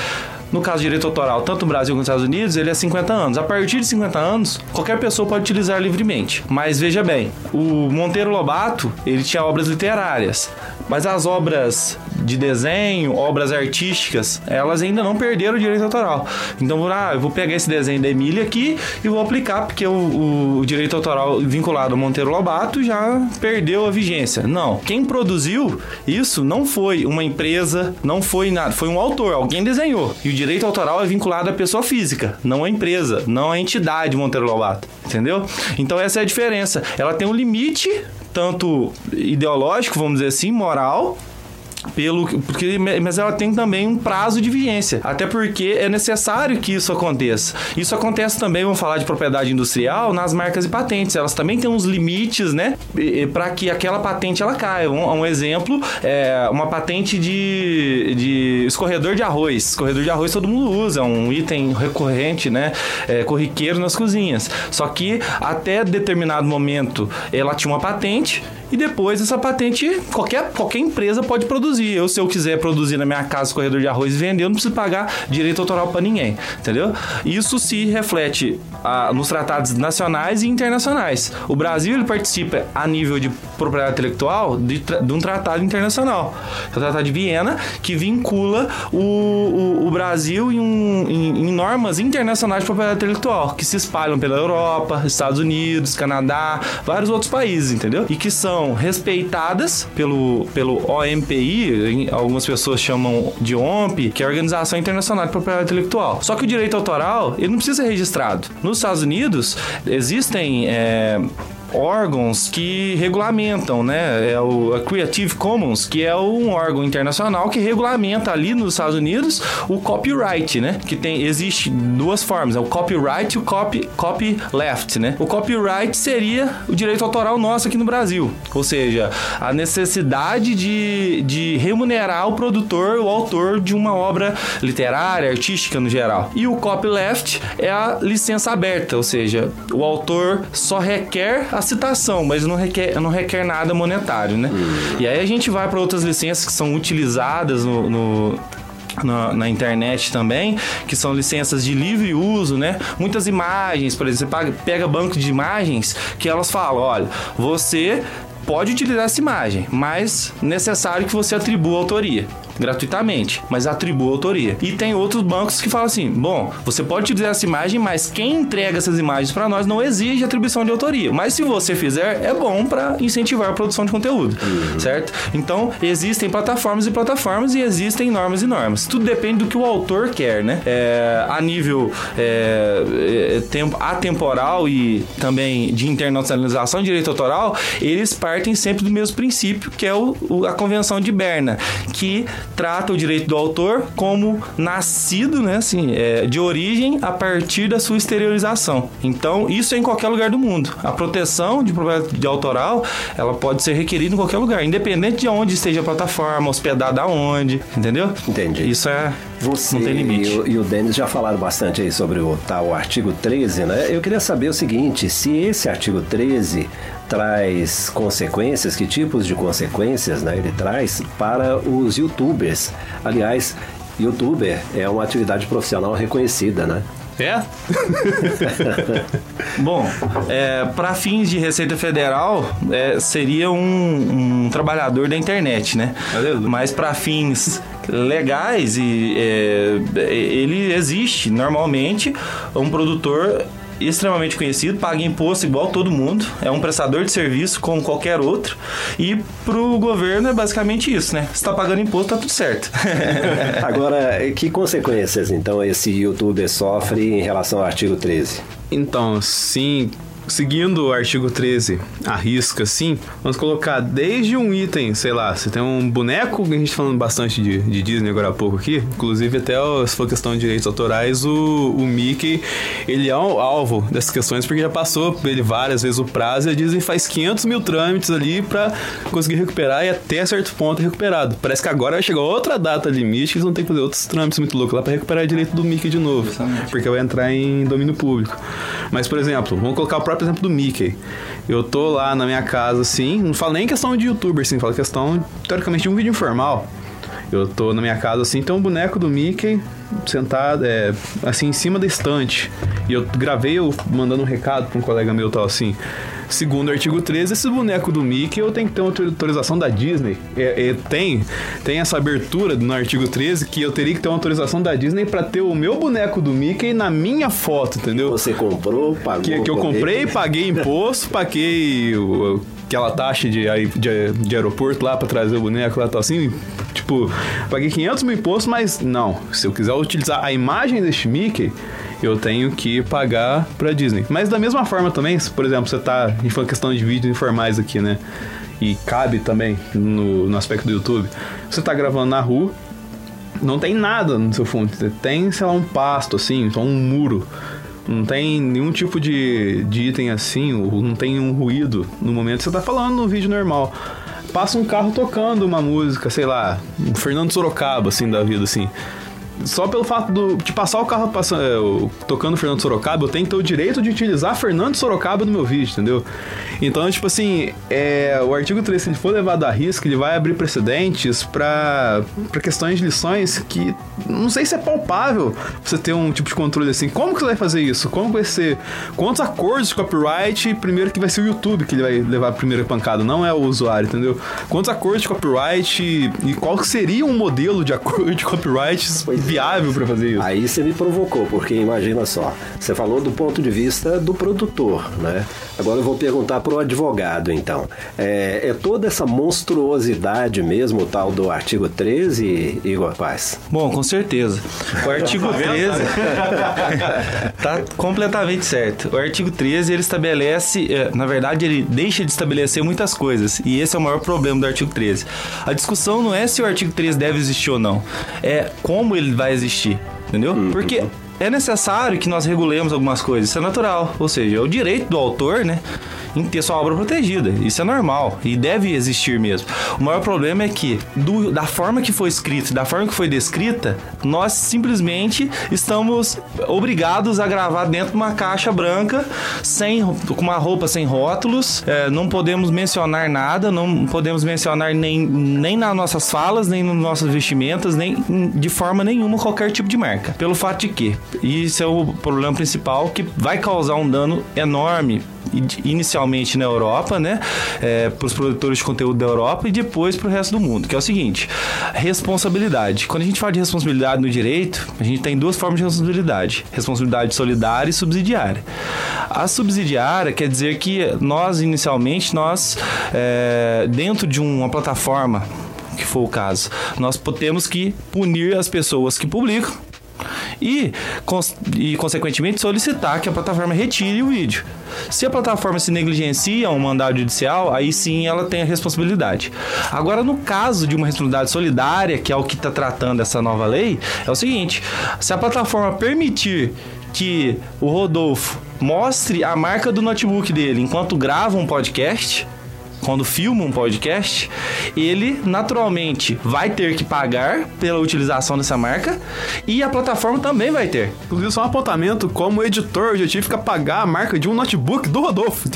No caso de direito autoral, tanto no Brasil quanto nos Estados Unidos, ele é 50 anos. A partir de 50 anos, qualquer pessoa pode utilizar livremente. Mas veja bem, o Monteiro Lobato, ele tinha obras literárias. Mas as obras de desenho, obras artísticas, elas ainda não perderam o direito autoral. Então, ah, eu vou pegar esse desenho da Emília aqui e vou aplicar, porque o, o direito autoral vinculado ao Monteiro Lobato já perdeu a vigência. Não. Quem produziu isso não foi uma empresa, não foi nada, foi um autor, alguém desenhou. E o direito autoral é vinculado à pessoa física, não à empresa, não à entidade Monteiro Lobato. Entendeu? Então essa é a diferença. Ela tem um limite tanto ideológico, vamos dizer assim, moral, pelo porque mas ela tem também um prazo de vigência. Até porque é necessário que isso aconteça. Isso acontece também vamos falar de propriedade industrial nas marcas e patentes. Elas também têm uns limites né? Para que aquela patente ela caia. Um, um, exemplo é uma patente de, de escorredor de arroz. Escorredor de arroz todo mundo usa é um item recorrente né? É, corriqueiro nas cozinhas. Só que até determinado momento ela tinha uma patente e depois essa patente qualquer, qualquer empresa pode produzir. Eu, se eu quiser produzir na minha casa corredor de arroz e vender, eu não preciso pagar direito autoral para ninguém, entendeu? Isso se reflete ah, nos tratados nacionais e internacionais. O Brasil ele participa a nível de propriedade intelectual de, de um tratado internacional, é o Tratado de Viena, que vincula o, o, o Brasil em, um, em, em normas internacionais de propriedade intelectual, que se espalham pela Europa, Estados Unidos, Canadá, vários outros países, entendeu? E que são são respeitadas pelo, pelo OMPI, algumas pessoas chamam de OMP, que é a Organização Internacional de Propriedade Intelectual. Só que o direito autoral, ele não precisa ser registrado. Nos Estados Unidos, existem... É, órgãos que regulamentam, né? É o Creative Commons, que é um órgão internacional que regulamenta ali nos Estados Unidos o copyright, né? Que tem existe duas formas, é o copyright e o copy copyleft, né? O copyright seria o direito autoral nosso aqui no Brasil, ou seja, a necessidade de, de remunerar o produtor, o autor de uma obra literária, artística no geral. E o copyleft é a licença aberta, ou seja, o autor só requer a citação, mas não requer, não requer nada monetário, né? E aí a gente vai para outras licenças que são utilizadas no, no na, na, internet também, que são licenças de livre uso, né? Muitas imagens, por exemplo, você pega banco de imagens que elas falam, olha, você pode utilizar essa imagem, mas necessário que você atribua autoria gratuitamente, mas atribua autoria. E tem outros bancos que falam assim: bom, você pode utilizar essa imagem, mas quem entrega essas imagens para nós não exige atribuição de autoria. Mas se você fizer, é bom para incentivar a produção de conteúdo, uhum. certo? Então, existem plataformas e plataformas e existem normas e normas. Tudo depende do que o autor quer, né? É, a nível é, é, tempo, atemporal e também de internacionalização de direito autoral, eles partem sempre do mesmo princípio, que é o, o, a Convenção de Berna, que trata o direito do autor como nascido, né, assim, é, de origem a partir da sua exteriorização. Então, isso é em qualquer lugar do mundo. A proteção de propriedade de autoral, ela pode ser requerida em qualquer lugar, independente de onde esteja a plataforma, hospedada aonde, entendeu? Entendi. Isso é você não tem limite. E o, e o Denis já falaram bastante aí sobre o tal artigo 13, né? Eu queria saber o seguinte, se esse artigo 13 traz consequências, que tipos de consequências né, ele traz para os youtubers. Aliás, youtuber é uma atividade profissional reconhecida, né? É? Bom, é, para fins de Receita Federal, é, seria um, um, trabalhador da internet, né? Mas para fins legais, e, é, ele existe normalmente um produtor extremamente conhecido, paga imposto igual todo mundo, é um prestador de serviço como qualquer outro. E pro governo é basicamente isso, né? Se tá pagando imposto, tá tudo certo. Agora, que consequências então esse youtuber sofre em relação ao artigo 13? Então, sim, seguindo o artigo 13, a risca assim, vamos colocar desde um item, sei lá, você tem um boneco, a gente falando bastante de, de Disney agora há pouco aqui, inclusive até se for questão de direitos autorais, o, o Mickey, ele é um alvo dessas questões porque já passou ele várias vezes o prazo e a Disney faz 500 mil trâmites ali para conseguir recuperar e até certo ponto é recuperado. Parece que agora vai chegar outra data limite que eles vão ter que fazer outros trâmites muito loucos lá para recuperar o direito do Mickey de novo, Exatamente. porque vai entrar em domínio público. Mas, por exemplo, vamos colocar o próprio exemplo do Mickey. Eu tô lá na minha casa, assim, não falo nem questão de youtuber, assim, falo questão, teoricamente, de um vídeo informal. Eu tô na minha casa, assim, tem um boneco do Mickey sentado, é, assim, em cima da estante. E eu gravei eu mandando um recado pra um colega meu, tal, assim... Segundo o artigo 13, esse boneco do Mickey eu tenho que ter uma autorização da Disney. É, é, tem, tem essa abertura no artigo 13 que eu teria que ter uma autorização da Disney para ter o meu boneco do Mickey na minha foto, entendeu? Você comprou, pagou. Que, que eu comprei, paguei imposto, paguei o, aquela taxa de, de, de aeroporto lá para trazer o boneco lá, tal assim. Tipo, paguei 500 mil impostos, mas não. Se eu quiser utilizar a imagem deste Mickey eu tenho que pagar pra Disney. Mas da mesma forma também, se, por exemplo, você tá. Falou questão de vídeos informais aqui, né? E cabe também no, no aspecto do YouTube. Você tá gravando na rua, não tem nada no seu fundo. Tem, sei lá, um pasto, assim, só um muro. Não tem nenhum tipo de, de item assim, não tem um ruído no momento que você tá falando no vídeo normal. Passa um carro tocando uma música, sei lá, Fernando Sorocaba, assim, da vida, assim só pelo fato do, de passar o carro passando, é, tocando Fernando Sorocaba, eu tenho que ter o direito de utilizar Fernando Sorocaba no meu vídeo, entendeu? Então, tipo assim, é, o artigo 3, se ele for levado a risco, ele vai abrir precedentes para questões de lições que não sei se é palpável você ter um tipo de controle assim. Como que você vai fazer isso? Como vai ser? Quantos acordos de copyright? Primeiro que vai ser o YouTube que ele vai levar a primeira pancada, não é o usuário, entendeu? Quantos acordos de copyright e qual seria um modelo de acordo de copyright viável para fazer isso. Aí você me provocou, porque imagina só, você falou do ponto de vista do produtor, né? Agora eu vou perguntar para o advogado, então. É, é, toda essa monstruosidade mesmo, o tal do artigo 13, Igor Paz? Bom, com certeza. O artigo 13 tá completamente certo. O artigo 13 ele estabelece, é, na verdade, ele deixa de estabelecer muitas coisas, e esse é o maior problema do artigo 13. A discussão não é se o artigo 13 deve existir ou não, é como ele vai existir, entendeu? Uhum. Porque é necessário que nós regulemos algumas coisas, isso é natural, ou seja, é o direito do autor, né? em ter sua obra protegida. Isso é normal e deve existir mesmo. O maior problema é que, do, da forma que foi escrita, da forma que foi descrita, nós simplesmente estamos obrigados a gravar dentro de uma caixa branca, sem, com uma roupa sem rótulos, é, não podemos mencionar nada, não podemos mencionar nem, nem nas nossas falas, nem nas nossas vestimentas, nem de forma nenhuma qualquer tipo de marca. Pelo fato de que, isso é o problema principal que vai causar um dano enorme inicialmente na Europa, né, é, para os produtores de conteúdo da Europa e depois para o resto do mundo, que é o seguinte: responsabilidade. Quando a gente fala de responsabilidade no direito, a gente tem duas formas de responsabilidade: responsabilidade solidária e subsidiária. A subsidiária quer dizer que nós inicialmente nós é, dentro de uma plataforma que for o caso, nós temos que punir as pessoas que publicam e, e, consequentemente, solicitar que a plataforma retire o vídeo. Se a plataforma se negligencia um mandado judicial, aí sim ela tem a responsabilidade. Agora, no caso de uma responsabilidade solidária, que é o que está tratando essa nova lei, é o seguinte: se a plataforma permitir que o Rodolfo mostre a marca do notebook dele enquanto grava um podcast, quando filma um podcast, ele naturalmente vai ter que pagar pela utilização dessa marca e a plataforma também vai ter. Inclusive, só um apontamento: como editor, eu já tive que pagar a marca de um notebook do Rodolfo.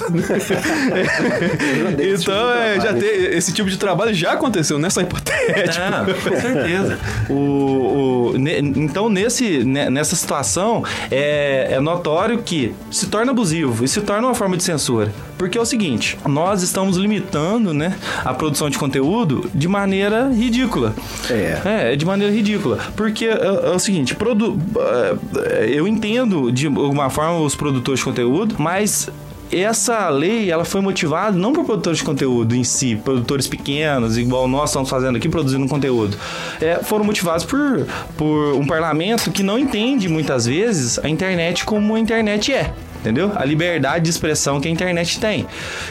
então, é, já esse tipo de trabalho já aconteceu nessa hipotética. É, com certeza. o, o ne, então, nesse, nessa situação, é, é notório que se torna abusivo e se torna uma forma de censura. Porque é o seguinte, nós estamos limitando, né, a produção de conteúdo de maneira ridícula. É. É, de maneira ridícula. Porque é, é o seguinte, produ é, eu entendo de alguma forma os produtores de conteúdo, mas essa lei ela foi motivada não por produtores de conteúdo em si, produtores pequenos, igual nós estamos fazendo aqui, produzindo conteúdo. É, foram motivados por, por um parlamento que não entende muitas vezes a internet como a internet é. Entendeu? A liberdade de expressão que a internet tem.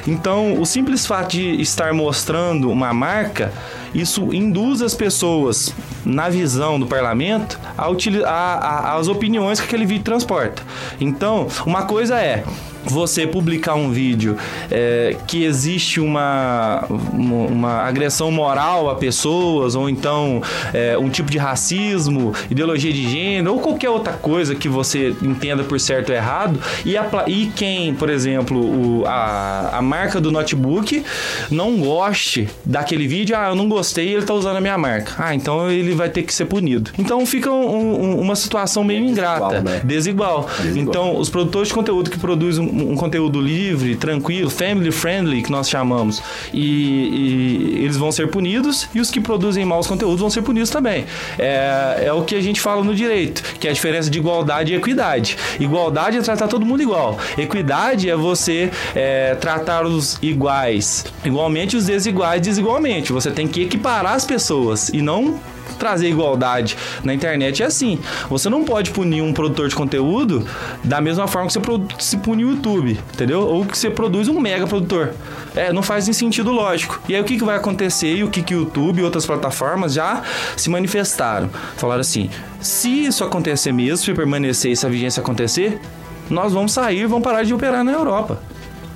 Então, o simples fato de estar mostrando uma marca, isso induz as pessoas, na visão do parlamento, a, a, as opiniões que aquele vídeo transporta. Então, uma coisa é você publicar um vídeo é, que existe uma, uma agressão moral a pessoas, ou então é, um tipo de racismo, ideologia de gênero, ou qualquer outra coisa que você entenda por certo ou errado, e, a, e quem, por exemplo, o, a, a marca do notebook não goste daquele vídeo, ah, eu não gostei, ele está usando a minha marca. Ah, então ele vai ter que ser punido. Então fica um, um, uma situação meio ingrata, desigual, né? desigual. desigual. Então, os produtores de conteúdo que produzem um conteúdo livre, tranquilo, family friendly, que nós chamamos, e, e, eles vão ser punidos, e os que produzem maus conteúdos vão ser punidos também. É, é o que a gente fala no direito, que é a diferença de igualdade e equidade. Igualdade é tratar todo mundo igual. Equidade é você é, tratar os iguais igualmente os desiguais desigualmente. Você tem que equiparar as pessoas e não trazer igualdade na internet é assim. Você não pode punir um produtor de conteúdo da mesma forma que você se pune o YouTube, entendeu? Ou que você produz um mega produtor. É, não faz sentido lógico. E aí o que, que vai acontecer e o que, que YouTube e outras plataformas já se manifestaram? Falaram assim: se isso acontecer mesmo, se permanecer essa vigência acontecer, nós vamos sair, vamos parar de operar na Europa.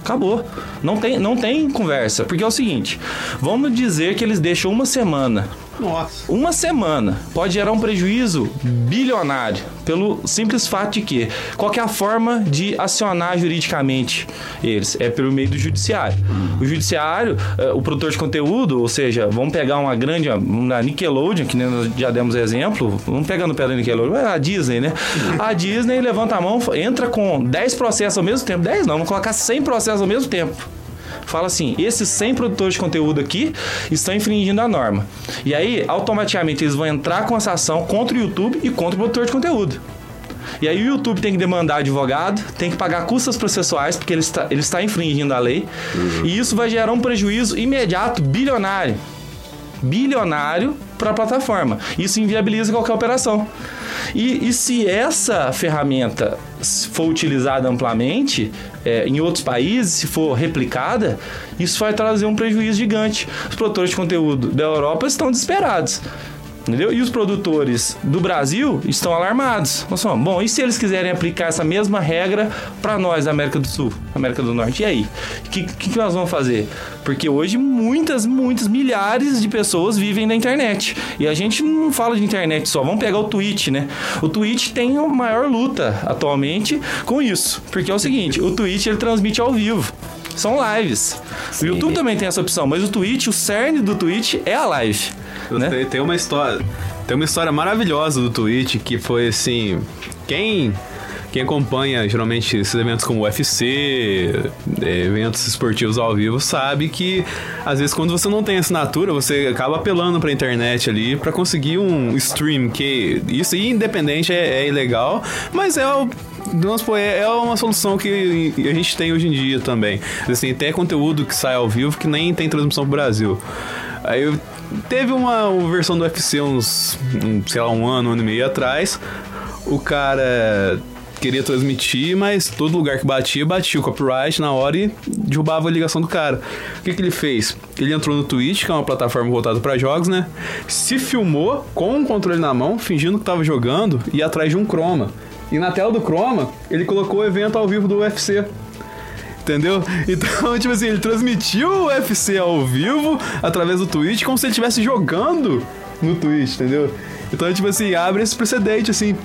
Acabou. Não tem, não tem conversa. Porque é o seguinte: vamos dizer que eles deixam uma semana nossa. Uma semana pode gerar um prejuízo bilionário, pelo simples fato de que qual é forma de acionar juridicamente eles? É pelo meio do judiciário. O judiciário, eh, o produtor de conteúdo, ou seja, vamos pegar uma grande, uma Nickelodeon, que nós já demos exemplo, vamos pegar no pé da Nickelodeon, é a Disney, né? A Disney levanta a mão, entra com 10 processos ao mesmo tempo, 10 não, vamos colocar 100 processos ao mesmo tempo fala assim: esses 100 produtores de conteúdo aqui estão infringindo a norma. E aí, automaticamente, eles vão entrar com essa ação contra o YouTube e contra o produtor de conteúdo. E aí o YouTube tem que demandar advogado, tem que pagar custas processuais, porque ele está, ele está infringindo a lei. Uhum. E isso vai gerar um prejuízo imediato, bilionário. Bilionário para a plataforma. Isso inviabiliza qualquer operação. E, e se essa ferramenta for utilizada amplamente é, em outros países, se for replicada, isso vai trazer um prejuízo gigante. Os produtores de conteúdo da Europa estão desesperados. Entendeu? E os produtores do Brasil estão alarmados. Nossa, bom, e se eles quiserem aplicar essa mesma regra para nós da América do Sul, América do Norte? E aí? O que, que, nós vamos fazer? Porque hoje muitas, muitas, milhares de pessoas vivem na internet. E a gente não fala de internet só. Vamos pegar o Twitch, né? O Twitch tem a maior luta atualmente com isso. Porque é o seguinte, o Twitch ele transmite ao vivo são lives. Sim. O YouTube também tem essa opção, mas o Twitch, o cerne do Twitch é a live. Né? Tem, uma história. Tem uma história maravilhosa do Twitch que foi assim. Quem quem acompanha geralmente esses eventos como UFC, é, eventos esportivos ao vivo, sabe que às vezes quando você não tem assinatura, você acaba apelando pra internet ali para conseguir um stream que isso independente é, é ilegal, mas é o é uma solução que a gente tem hoje em dia também. Assim, tem conteúdo que sai ao vivo que nem tem transmissão pro Brasil. Aí Teve uma, versão do UFC uns, um, sei lá, um ano, um ano e meio atrás. O cara queria transmitir, mas todo lugar que batia, batia o copyright na hora e derrubava a ligação do cara. O que, que ele fez? Ele entrou no Twitch, que é uma plataforma voltada para jogos, né? Se filmou com um controle na mão, fingindo que tava jogando e atrás de um Chroma. E na tela do Chroma, ele colocou o evento ao vivo do UFC. Entendeu? Então, tipo assim, ele transmitiu o UFC ao vivo através do Twitch como se ele estivesse jogando no Twitch, entendeu? Então, tipo assim, abre esse precedente, assim.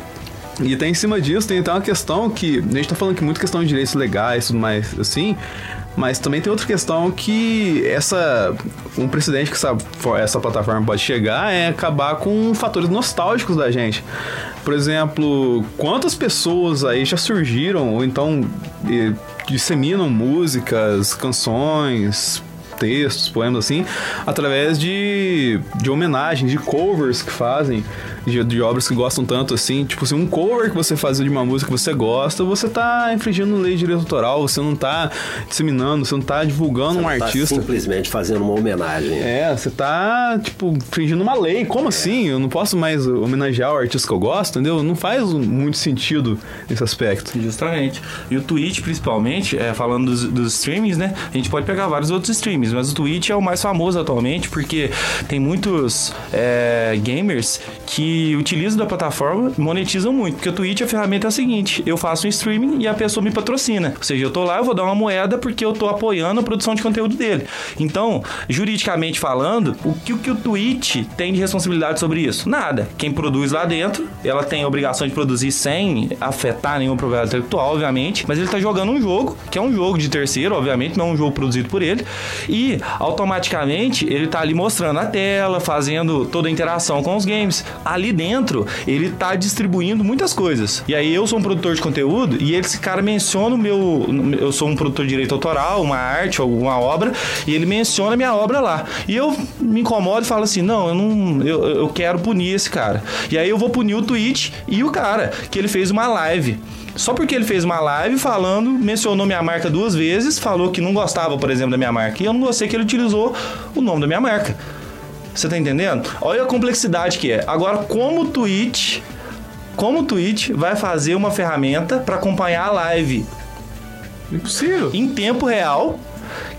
E até em cima disso tem até uma questão que. A gente tá falando que muita questão de direitos legais e tudo mais assim. Mas também tem outra questão que essa um precedente que essa, essa plataforma pode chegar é acabar com fatores nostálgicos da gente. Por exemplo, quantas pessoas aí já surgiram ou então disseminam músicas, canções, textos, poemas assim, através de, de homenagens, de covers que fazem de, de, obras que gostam tanto assim. Tipo assim, um cover que você faz de uma música que você gosta, você tá infringindo lei de direito autoral, você não tá disseminando, você não tá divulgando você um tá artista. simplesmente fazendo uma homenagem. É, você tá, tipo, infringindo uma lei. Como é. assim? Eu não posso mais homenagear o artista que eu gosto, entendeu? Não faz muito sentido esse aspecto. Justamente. E o Twitch, principalmente, é, falando dos, dos streamings, né? A gente pode pegar vários outros mas o Twitch é o mais famoso atualmente porque tem muitos é, gamers que utilizam da plataforma monetizam muito. Porque o Twitch, a ferramenta é a seguinte: eu faço um streaming e a pessoa me patrocina. Ou seja, eu tô lá, eu vou dar uma moeda porque eu tô apoiando a produção de conteúdo dele. Então, juridicamente falando, o que, o que o Twitch tem de responsabilidade sobre isso? Nada. Quem produz lá dentro, ela tem a obrigação de produzir sem afetar nenhum propriedade intelectual, obviamente, mas ele tá jogando um jogo, que é um jogo de terceiro, obviamente, não é um jogo produzido por ele, e automaticamente ele tá ali mostrando a tela, fazendo toda a interação com os games. Ali dentro ele tá distribuindo muitas coisas. E aí eu sou um produtor de conteúdo e esse cara menciona o meu. Eu sou um produtor de direito autoral, uma arte, alguma obra, e ele menciona a minha obra lá. E eu me incomodo e falo assim: não, eu não. Eu, eu quero punir esse cara. E aí eu vou punir o Twitch e o cara, que ele fez uma live. Só porque ele fez uma live falando, mencionou minha marca duas vezes, falou que não gostava, por exemplo, da minha marca. E eu não gostei que ele utilizou o nome da minha marca. Você tá entendendo? Olha a complexidade que é. Agora, como o Twitch, como o Twitch vai fazer uma ferramenta para acompanhar a live? Impossível. Em tempo real,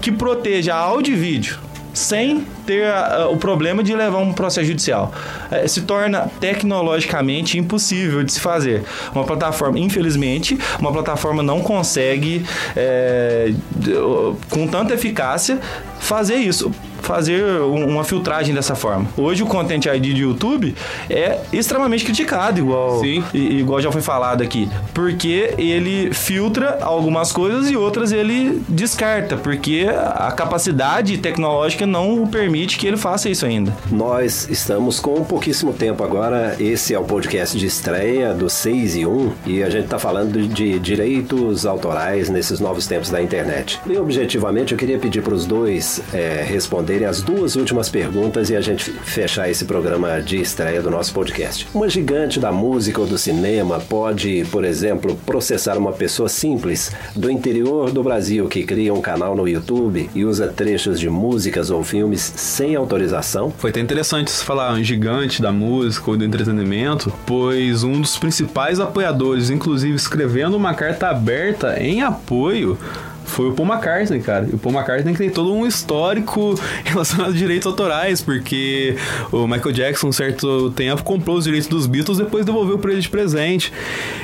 que proteja áudio e vídeo sem ter uh, o problema de levar um processo judicial. Uh, se torna tecnologicamente impossível de se fazer. Uma plataforma, infelizmente, uma plataforma não consegue, uh, com tanta eficácia, fazer isso fazer uma filtragem dessa forma. Hoje o Content ID de YouTube é extremamente criticado, igual, Sim. igual já foi falado aqui, porque ele filtra algumas coisas e outras ele descarta, porque a capacidade tecnológica não o permite que ele faça isso ainda. Nós estamos com pouquíssimo tempo agora, esse é o podcast de estreia do 6 e 1 e a gente está falando de direitos autorais nesses novos tempos da internet. E objetivamente eu queria pedir para os dois é, responder responderem as duas últimas perguntas e a gente fechar esse programa de estreia do nosso podcast. Uma gigante da música ou do cinema pode, por exemplo, processar uma pessoa simples do interior do Brasil que cria um canal no YouTube e usa trechos de músicas ou filmes sem autorização? Foi até interessante você falar gigante da música ou do entretenimento, pois um dos principais apoiadores, inclusive escrevendo uma carta aberta em apoio foi o Paul McCartney, cara. E o Paul McCartney tem todo um histórico relacionado a direitos autorais, porque o Michael Jackson, um certo tempo, comprou os direitos dos Beatles depois devolveu para ele de presente.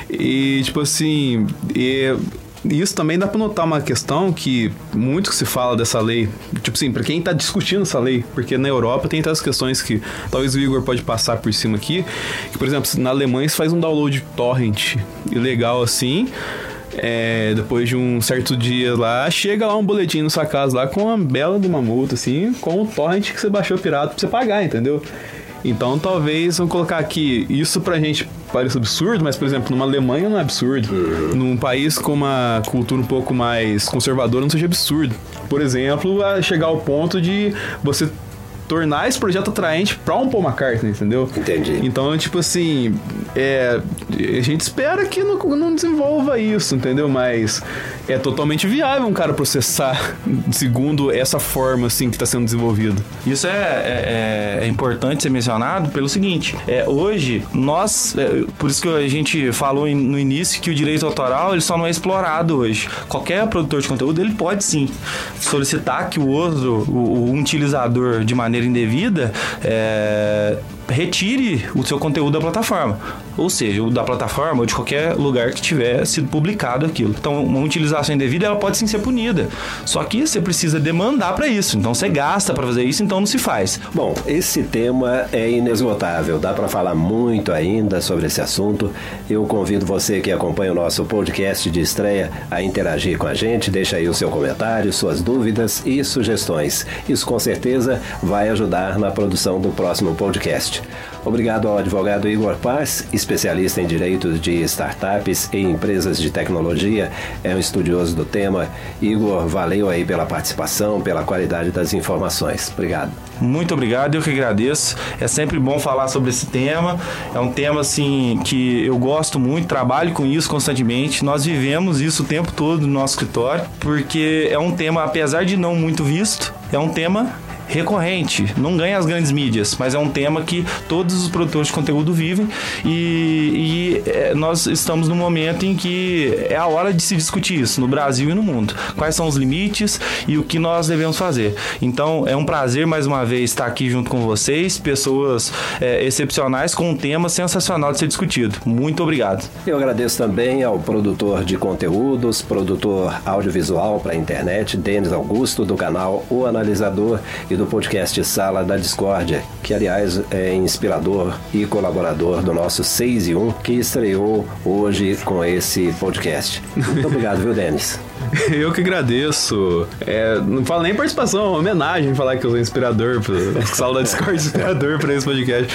E, tipo assim, e isso também dá para notar uma questão que muito que se fala dessa lei, tipo assim, para quem está discutindo essa lei, porque na Europa tem essas questões que talvez o Igor pode passar por cima aqui, que por exemplo, na Alemanha se faz um download torrent ilegal assim, é, depois de um certo dia lá, chega lá um boletim na sua casa lá com uma bela de uma multa, assim, com o torrent que você baixou pirata pra você pagar, entendeu? Então talvez vamos colocar aqui, isso pra gente parece absurdo, mas por exemplo, numa Alemanha não é absurdo. Uhum. Num país com uma cultura um pouco mais conservadora não seja absurdo. Por exemplo, chegar ao ponto de você tornar esse projeto atraente pra um Paul McCartney, entendeu? Entendi. Então, tipo assim, é, a gente espera que não, não desenvolva isso, entendeu? Mas é totalmente viável um cara processar segundo essa forma, assim, que está sendo desenvolvido. Isso é, é, é, importante ser mencionado pelo seguinte, é, hoje, nós, é, por isso que a gente falou no início que o direito autoral, ele só não é explorado hoje. Qualquer produtor de conteúdo, ele pode sim solicitar que o outro, o, o utilizador de maneira maneira indevida, é, retire o seu conteúdo da plataforma. Ou seja, o da plataforma ou de qualquer lugar que tiver sido publicado aquilo. Então, uma utilização indevida ela pode sim ser punida. Só que você precisa demandar para isso. Então, você gasta para fazer isso, então não se faz. Bom, esse tema é inesgotável. Dá para falar muito ainda sobre esse assunto. Eu convido você que acompanha o nosso podcast de estreia a interagir com a gente. Deixa aí o seu comentário, suas dúvidas e sugestões. Isso com certeza vai ajudar na produção do próximo podcast. Obrigado ao advogado Igor Paz, especialista em direitos de startups e empresas de tecnologia, é um estudioso do tema. Igor, valeu aí pela participação, pela qualidade das informações. Obrigado. Muito obrigado, eu que agradeço. É sempre bom falar sobre esse tema. É um tema assim que eu gosto muito, trabalho com isso constantemente. Nós vivemos isso o tempo todo no nosso escritório, porque é um tema, apesar de não muito visto, é um tema recorrente, não ganha as grandes mídias, mas é um tema que todos os produtores de conteúdo vivem e, e é, nós estamos num momento em que é a hora de se discutir isso no Brasil e no mundo. Quais são os limites e o que nós devemos fazer. Então é um prazer mais uma vez estar aqui junto com vocês, pessoas é, excepcionais com um tema sensacional de ser discutido. Muito obrigado. Eu agradeço também ao produtor de conteúdos, produtor audiovisual para a internet, Denis Augusto, do canal O Analisador e do do podcast Sala da Discórdia, que aliás é inspirador e colaborador do nosso 6 e 1, que estreou hoje com esse podcast. Muito obrigado, viu, Denis? Eu que agradeço. É, não falo nem participação, é uma homenagem falar que eu sou inspirador, Sala da Discord inspirador para esse podcast.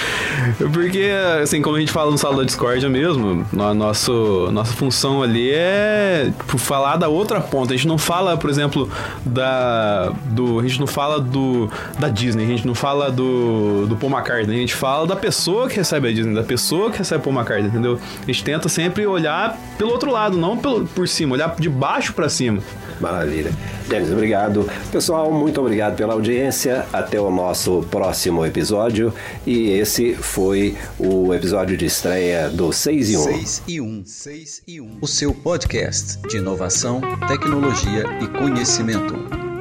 Porque, assim, como a gente fala no Sala da Discord mesmo, a nosso, nossa função ali é tipo, falar da outra ponta. A gente não fala, por exemplo, da. Do, a gente não fala do, da Disney, a gente não fala do, do Paul McCartney, a gente fala da pessoa que recebe a Disney, da pessoa que recebe Paul McCartney, entendeu? A gente tenta sempre olhar pelo outro lado, não pelo, por cima, olhar de baixo para cima cima. Maravilha. Denis, obrigado. Pessoal, muito obrigado pela audiência. Até o nosso próximo episódio. E esse foi o episódio de estreia do 6 e 1. 6 e 1. 6 e 1. O seu podcast de inovação, tecnologia e conhecimento.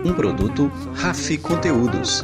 Um produto Rafi Conteúdos.